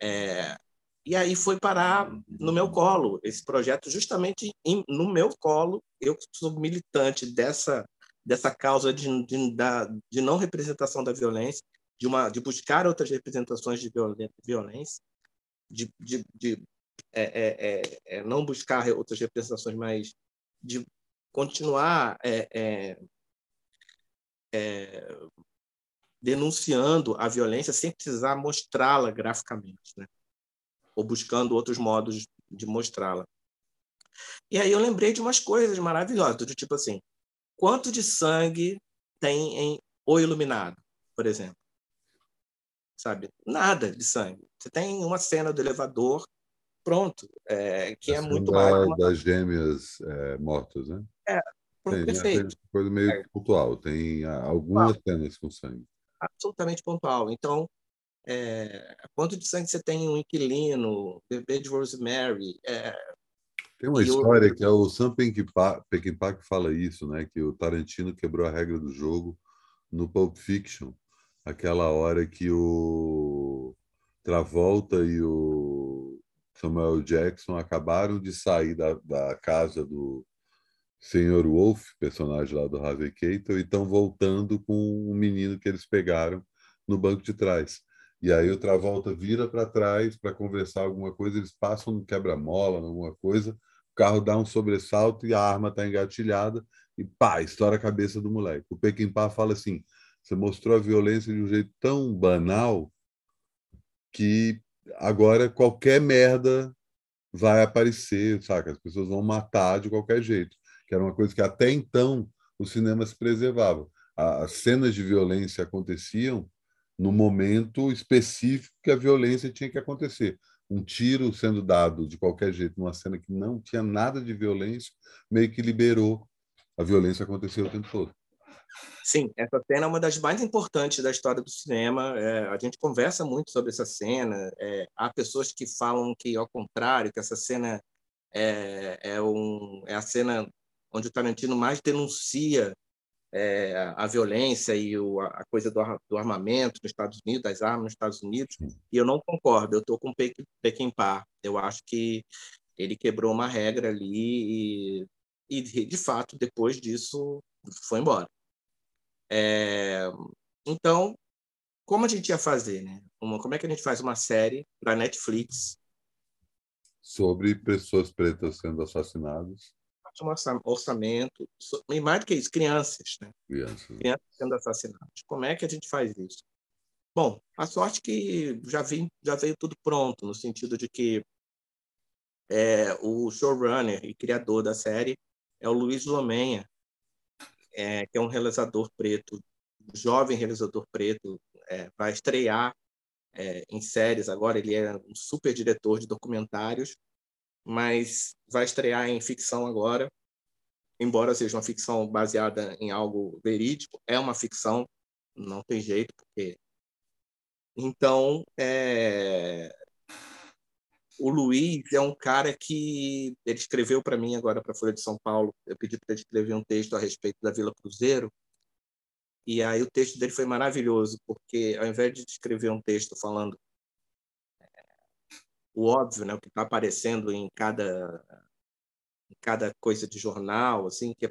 S2: É, e aí foi parar no meu colo esse projeto justamente em, no meu colo eu sou militante dessa dessa causa de, de, da, de não representação da violência de uma de buscar outras representações de violência de, de, de é, é, é, é, não buscar outras representações, mas de continuar é, é, denunciando a violência sem precisar mostrá-la graficamente, né? Ou buscando outros modos de mostrá-la. E aí eu lembrei de umas coisas maravilhosas, do tipo assim, quanto de sangue tem em O Iluminado, por exemplo? Sabe? Nada de sangue. Você tem uma cena do elevador pronto, é, que é muito
S1: da,
S2: mais.
S1: Uma... Das gêmeas é, mortas, né?
S2: É,
S1: tem,
S2: né? perfeito.
S1: É coisa meio é. pontual, tem algumas cenas com sangue.
S2: Absolutamente pontual. Então, é, quanto de sangue você tem em um inquilino, bebê de Rosemary? É,
S1: tem uma história eu... que é o Sam Peckinpah, que fala isso, né? Que o Tarantino quebrou a regra do jogo no Pulp Fiction, aquela hora que o Travolta e o Samuel Jackson acabaram de sair da, da casa do Senhor Wolf, personagem lá do Harvey Keitel, e estão voltando com um menino que eles pegaram no banco de trás. E aí o Travolta vira para trás para conversar alguma coisa, eles passam no quebra-mola, alguma coisa, o carro dá um sobressalto e a arma está engatilhada e pá, estoura a cabeça do moleque. O Pequim-Pá fala assim, você mostrou a violência de um jeito tão banal que agora qualquer merda vai aparecer, saca? As pessoas vão matar de qualquer jeito, que era uma coisa que até então o cinema se preservava. As cenas de violência aconteciam no momento específico que a violência tinha que acontecer. Um tiro sendo dado de qualquer jeito numa cena que não tinha nada de violência, meio que liberou a violência acontecer o tempo todo.
S2: Sim, essa cena é uma das mais importantes da história do cinema. É, a gente conversa muito sobre essa cena. É, há pessoas que falam que, ao contrário, que essa cena é, é, um, é a cena onde o Tarantino mais denuncia é, a violência e o, a coisa do, do, armamento nos Estados Unidos, das armas nos Estados Unidos. E eu não concordo. Eu estou com o Peckinpah. Eu acho que ele quebrou uma regra ali e, e de fato, depois disso, foi embora. É, então, como a gente ia fazer, né? Uma, como é que a gente faz uma série para Netflix
S1: sobre pessoas pretas sendo assassinadas?
S2: Um orçamento, e mais do que isso, crianças, né?
S1: Crianças.
S2: crianças sendo assassinadas. Como é que a gente faz isso? Bom, a sorte que já, vi, já veio tudo pronto, no sentido de que é, o showrunner e criador da série é o Luiz Lomenha, é, que é um realizador preto, jovem realizador preto, é, vai estrear é, em séries agora, ele é um super diretor de documentários, mas vai estrear em ficção agora, embora seja uma ficção baseada em algo verídico, é uma ficção, não tem jeito, porque. Então, é... o Luiz é um cara que ele escreveu para mim agora para a Folha de São Paulo. Eu pedi para ele escrever um texto a respeito da Vila Cruzeiro. E aí o texto dele foi maravilhoso, porque ao invés de escrever um texto falando o óbvio, né, o que está aparecendo em cada cada coisa de jornal, assim, que é,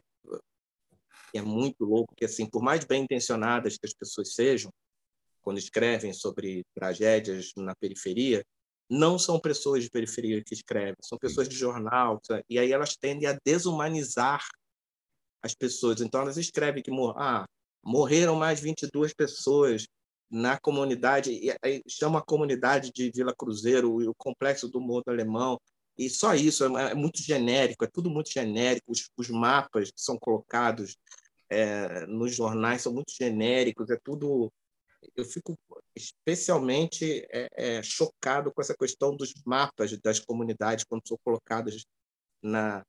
S2: que é muito louco, que assim, por mais bem intencionadas que as pessoas sejam, quando escrevem sobre tragédias na periferia, não são pessoas de periferia que escrevem, são pessoas de jornal, e aí elas tendem a desumanizar as pessoas. Então elas escrevem que ah, morreram mais 22 pessoas na comunidade, e chama a comunidade de Vila Cruzeiro, o complexo do Morro do Alemão, e só isso, é, é, muito genérico, é tudo muito genérico. Os, os mapas que são colocados é, nos jornais são muito genéricos, é tudo. Eu fico especialmente é, é, chocado com essa questão dos mapas das comunidades quando são colocados na,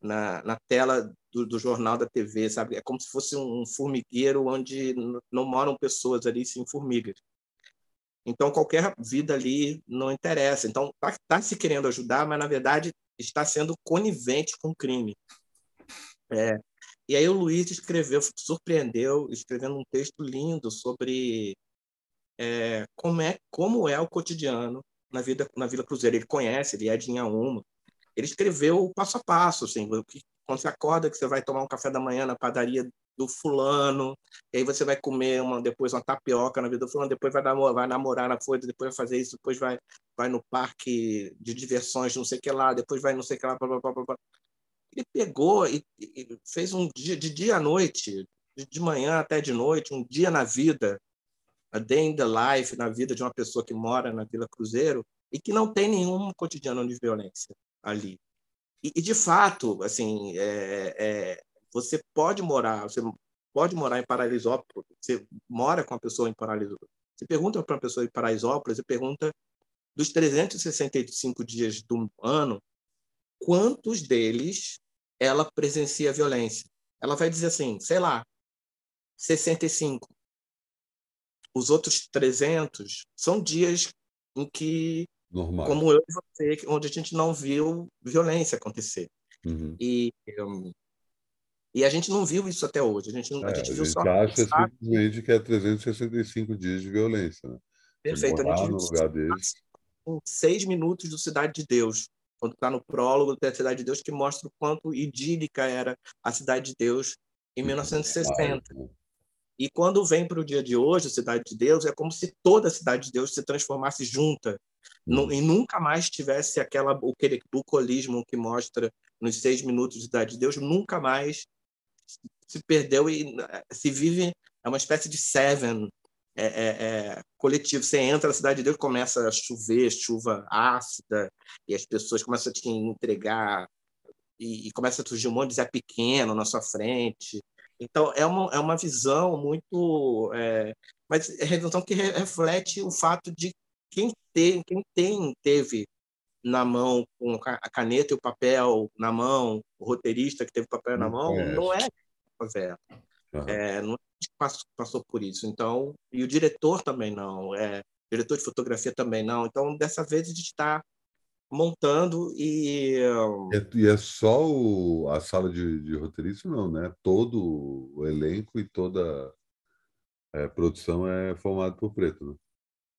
S2: na, na tela do, do, jornal da TV, sabe? É como se fosse um formigueiro onde não moram pessoas ali, sim formigas. Então, qualquer vida ali não interessa. Então, está tá se querendo ajudar, mas, na verdade, está sendo conivente com o crime. É. E aí o Luiz escreveu, surpreendeu, escrevendo um texto lindo sobre é, como, é, como é o cotidiano na vida na Vila Cruzeiro. Ele conhece, ele é de Inhaúma. Ele escreveu passo a passo, assim, quando você acorda que você vai tomar um café da manhã na padaria do fulano, e aí você vai comer uma, depois uma tapioca na vida do fulano, depois vai namorar, vai namorar na folha, depois vai fazer isso, depois vai, vai no parque de diversões, não sei o que lá, depois vai não sei o que lá, blá, blá, blá, blá. Ele pegou e, e, fez um dia, de dia à noite, de manhã até de noite, um dia na vida, a day in the life, na vida de uma pessoa que mora na Vila Cruzeiro e que não tem nenhum cotidiano de violência ali. E, e de fato, assim, é, é, você pode morar, você pode morar em Paraisópolis, você mora com uma pessoa em Paraisópolis. Você pergunta para uma pessoa em Paraisópolis, você pergunta dos 365 dias do ano, quantos deles ela presencia violência? Ela vai dizer assim, sei lá, 65. Os outros 300 são dias em que,
S1: Normal.
S2: como eu e você, onde a gente não viu violência acontecer.
S1: Uhum.
S2: E um, e a gente não viu isso até hoje. A gente,
S1: é,
S2: a gente viu
S1: a gente
S2: só.
S1: acha simplesmente que é 365 dias de violência. Né?
S2: Perfeito. A gente
S1: no lugar deles.
S2: em seis minutos do Cidade de Deus, quando está no prólogo da Cidade de Deus, que mostra o quanto idílica era a Cidade de Deus em 1960. Né? E quando vem para o dia de hoje, a Cidade de Deus, é como se toda a Cidade de Deus se transformasse junta uhum. e nunca mais tivesse aquela o bucolismo que mostra nos seis minutos de Cidade de Deus, nunca mais se perdeu e eh, se vive é uma espécie de seven é, é, é, coletivo. Você entra na cidade de Deus, começa a chover, chuva ácida, e as pessoas começam a te entregar, e, e começa a surgir um monte de Zé Pequeno na sua frente. Então, é uma, é uma visão muito. É, mas é uma visão que reflete o fato de quem tem, quem tem teve na mão, com a caneta e o papel na mão, o roteirista que teve o papel na mão, é. não é favela. Uhum. É, não é passou, passou por isso. Então, e o diretor também não, é, diretor de fotografia também não. Então, dessa vez a gente está montando e
S1: e é só o, a sala de, de roteirista não, né? Todo o elenco e toda a é, produção é formado por preto, né?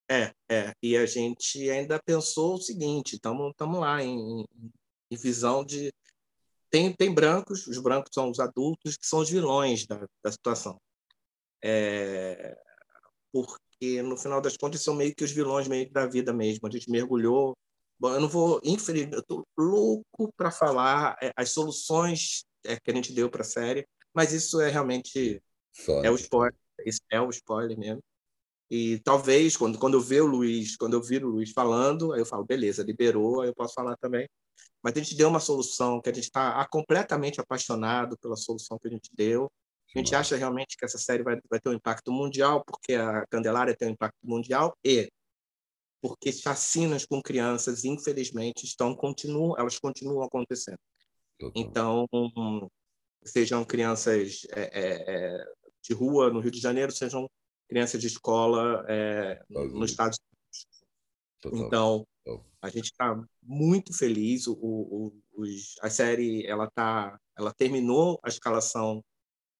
S2: É, é. E a gente ainda pensou o seguinte: estamos lá em, em, visão de. Tem, tem brancos, os brancos são os adultos, que são os vilões da, da situação. É, porque, no final das contas, são meio que os vilões meio da vida mesmo. A gente mergulhou. Bom, eu não vou. Infelizmente, eu estou louco para falar é, as soluções é, que a gente deu para a série, mas isso é realmente. É o spoiler. Isso é o spoiler mesmo. E talvez, quando, quando eu ver o Luiz, quando eu vir o Luiz falando, aí eu falo, beleza, liberou, aí eu posso falar também. Mas a gente deu uma solução que a gente está completamente apaixonado pela solução que a gente deu. A gente acha realmente que essa série vai, vai ter um impacto mundial, porque a Candelária tem um impacto mundial, e porque chacinas com crianças, infelizmente, estão continuam, elas continuam acontecendo. Total. Então, sejam crianças é, é, é, de rua no Rio de Janeiro, sejam crianças de escola é, nos Estados Unidos. Total. Então, a gente está muito feliz. O, o, os, a série ela tá, ela terminou a escalação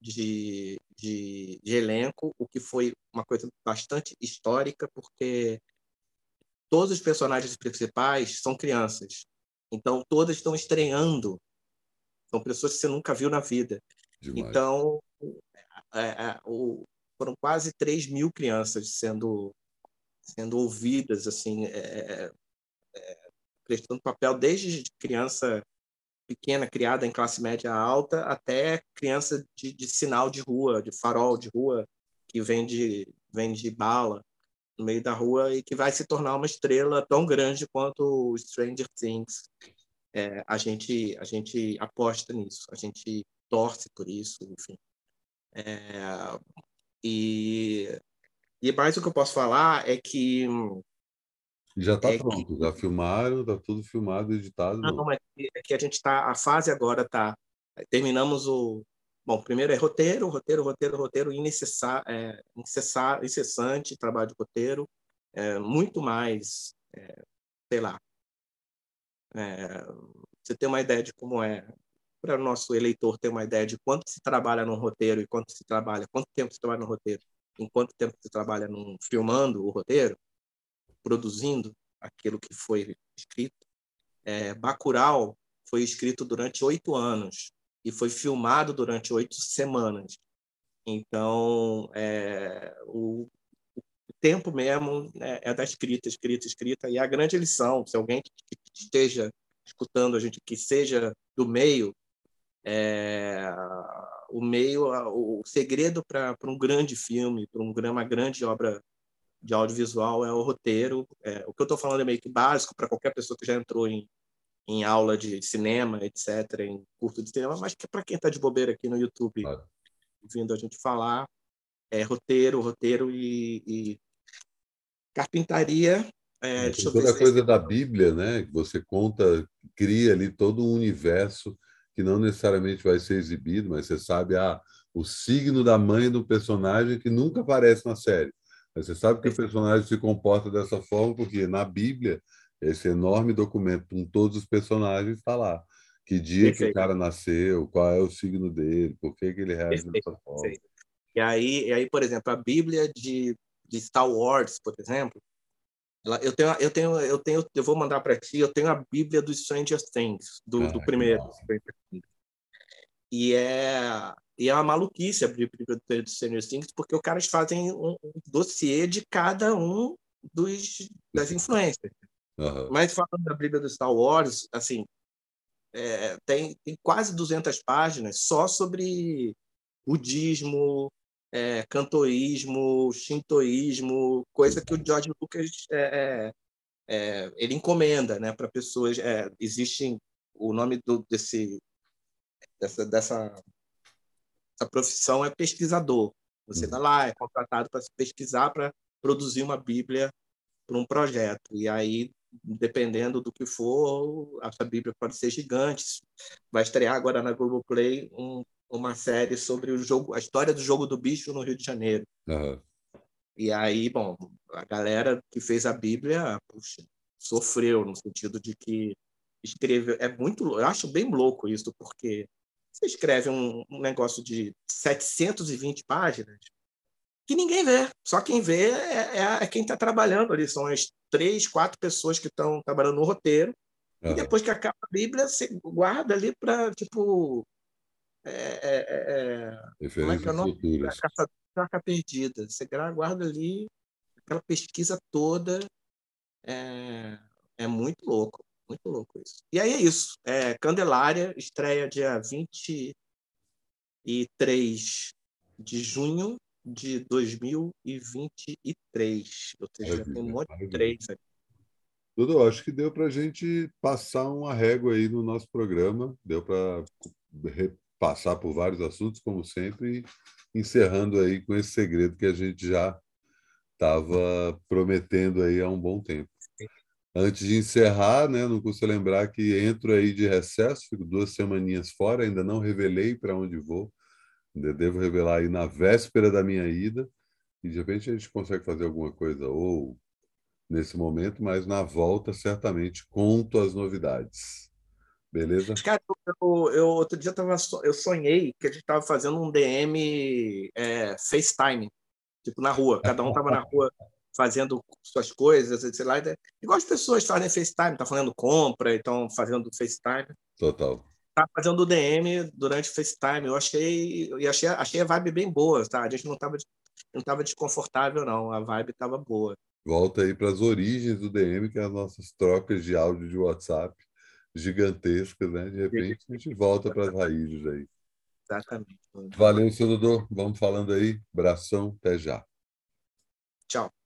S2: de, de, de, elenco, o que foi uma coisa bastante histórica, porque todos os personagens principais são crianças. Então, todas estão estreando. São pessoas que você nunca viu na vida. Demais. Então, é, é, o, foram quase 3 mil crianças sendo, sendo ouvidas, assim, é, é, é, prestando papel desde criança pequena, criada em classe média alta, até criança de, de sinal de rua, de farol de rua, que vende, vende bala no meio da rua e que vai se tornar uma estrela tão grande quanto o Stranger Things. É, a gente a gente aposta nisso, a gente torce por isso, enfim. É, e, e mais o que eu posso falar é que
S1: já está é pronto, que... já filmaram, está tudo filmado, editado.
S2: Não, não. é que a gente está, a fase agora está, terminamos o, bom, primeiro é roteiro, roteiro, roteiro, roteiro, incessar, é, incessar, incessante, trabalho de roteiro, é, muito mais, é, sei lá, é, você tem uma ideia de como é, para o nosso eleitor ter uma ideia de quanto se trabalha num roteiro e quanto se trabalha, quanto tempo se trabalha no roteiro, em quanto tempo se trabalha num, filmando o roteiro, produzindo aquilo que foi escrito. É, Bacurau foi escrito durante oito anos e foi filmado durante oito semanas. Então, é, o, o, tempo mesmo é, é, da escrita, escrita, escrita. E a grande lição, se alguém que esteja escutando a gente, que seja do meio, é, o meio, o segredo para um grande filme, para um, uma grande obra de audiovisual é o roteiro. É, o que eu estou falando é meio que básico para qualquer pessoa que já entrou em, em aula de cinema, etc., em curso de cinema, mas que para quem está de bobeira aqui no YouTube, claro. vindo a gente falar, é roteiro, roteiro e, e carpintaria.
S1: É, é toda a coisa da Bíblia, né? Que você conta, cria ali todo um universo que não necessariamente vai ser exibido, mas você sabe ah, o signo da mãe do personagem que nunca aparece na série. Você sabe que o personagem se comporta dessa forma porque na Bíblia, esse enorme documento com todos os personagens está lá. Que dia Perfeito. que o cara nasceu, qual é o signo dele, por que, que ele reage dessa forma.
S2: E aí, e aí, por exemplo, a Bíblia de, de Star Wars, por exemplo, eu tenho, eu tenho, eu tenho, eu vou mandar para ti. Eu tenho a Bíblia dos Stranger Things, do, ah, do primeiro. E é e é uma maluquice abrir o do Stranger Things, porque os caras fazem um, um dossiê de cada um dos, das influências. Uhum. Mas falando da Bíblia do Star Wars, assim, é, tem, tem quase 200 páginas só sobre budismo, é, cantoísmo, shintoísmo, coisa que o George Lucas é, é, é ele encomenda né, para pessoas. É, existem o nome do, desse, dessa, dessa essa profissão é pesquisador. Você está uhum. lá, é contratado para pesquisar, para produzir uma Bíblia para um projeto. E aí, dependendo do que for, essa Bíblia pode ser gigante. Vai estrear agora na Globoplay um, uma série sobre o jogo, a história do jogo do bicho no Rio de Janeiro. Uhum. E aí, bom, a galera que fez a Bíblia, puxa, sofreu no sentido de que escreveu. É muito, eu acho bem louco isso, porque você escreve um, um negócio de 720 páginas que ninguém vê. Só quem vê é, é, é quem está trabalhando ali. São as três, quatro pessoas que estão trabalhando no roteiro. Uhum. E depois que acaba a Bíblia, você guarda ali para, tipo. É, é, é, é como é que é o nome? Caça Perdida. Você guarda ali aquela pesquisa toda. É, é muito louco. Muito louco isso. E aí é isso. É, Candelária estreia dia 23 de junho de 2023. Ou seja, tem um monte de três aqui.
S1: Dudu, acho que deu para a gente passar uma régua aí no nosso programa, deu para passar por vários assuntos, como sempre, encerrando aí com esse segredo que a gente já estava prometendo aí há um bom tempo. Antes de encerrar, né, não custa lembrar que entro aí de recesso, fico duas semaninhas fora, ainda não revelei para onde vou, ainda devo revelar aí na véspera da minha ida, e de repente a gente consegue fazer alguma coisa ou nesse momento, mas na volta certamente conto as novidades. Beleza?
S2: Cara, eu, eu outro dia tava, eu sonhei que a gente estava fazendo um DM é, FaceTime, tipo na rua, cada um estava na rua fazendo suas coisas, sei lá. Igual as pessoas fazem FaceTime, tá fazendo compra, estão fazendo FaceTime.
S1: Total.
S2: Tá fazendo DM durante o FaceTime. Eu achei, eu achei, achei a vibe bem boa, tá? A gente não tava, não tava desconfortável, não. A vibe tava boa.
S1: Volta aí para as origens do DM, que é as nossas trocas de áudio de WhatsApp gigantescas, né? De repente a gente volta para as raízes aí.
S2: Exatamente.
S1: Valeu, seu Dodô. Vamos falando aí. Abração, até já.
S2: Tchau.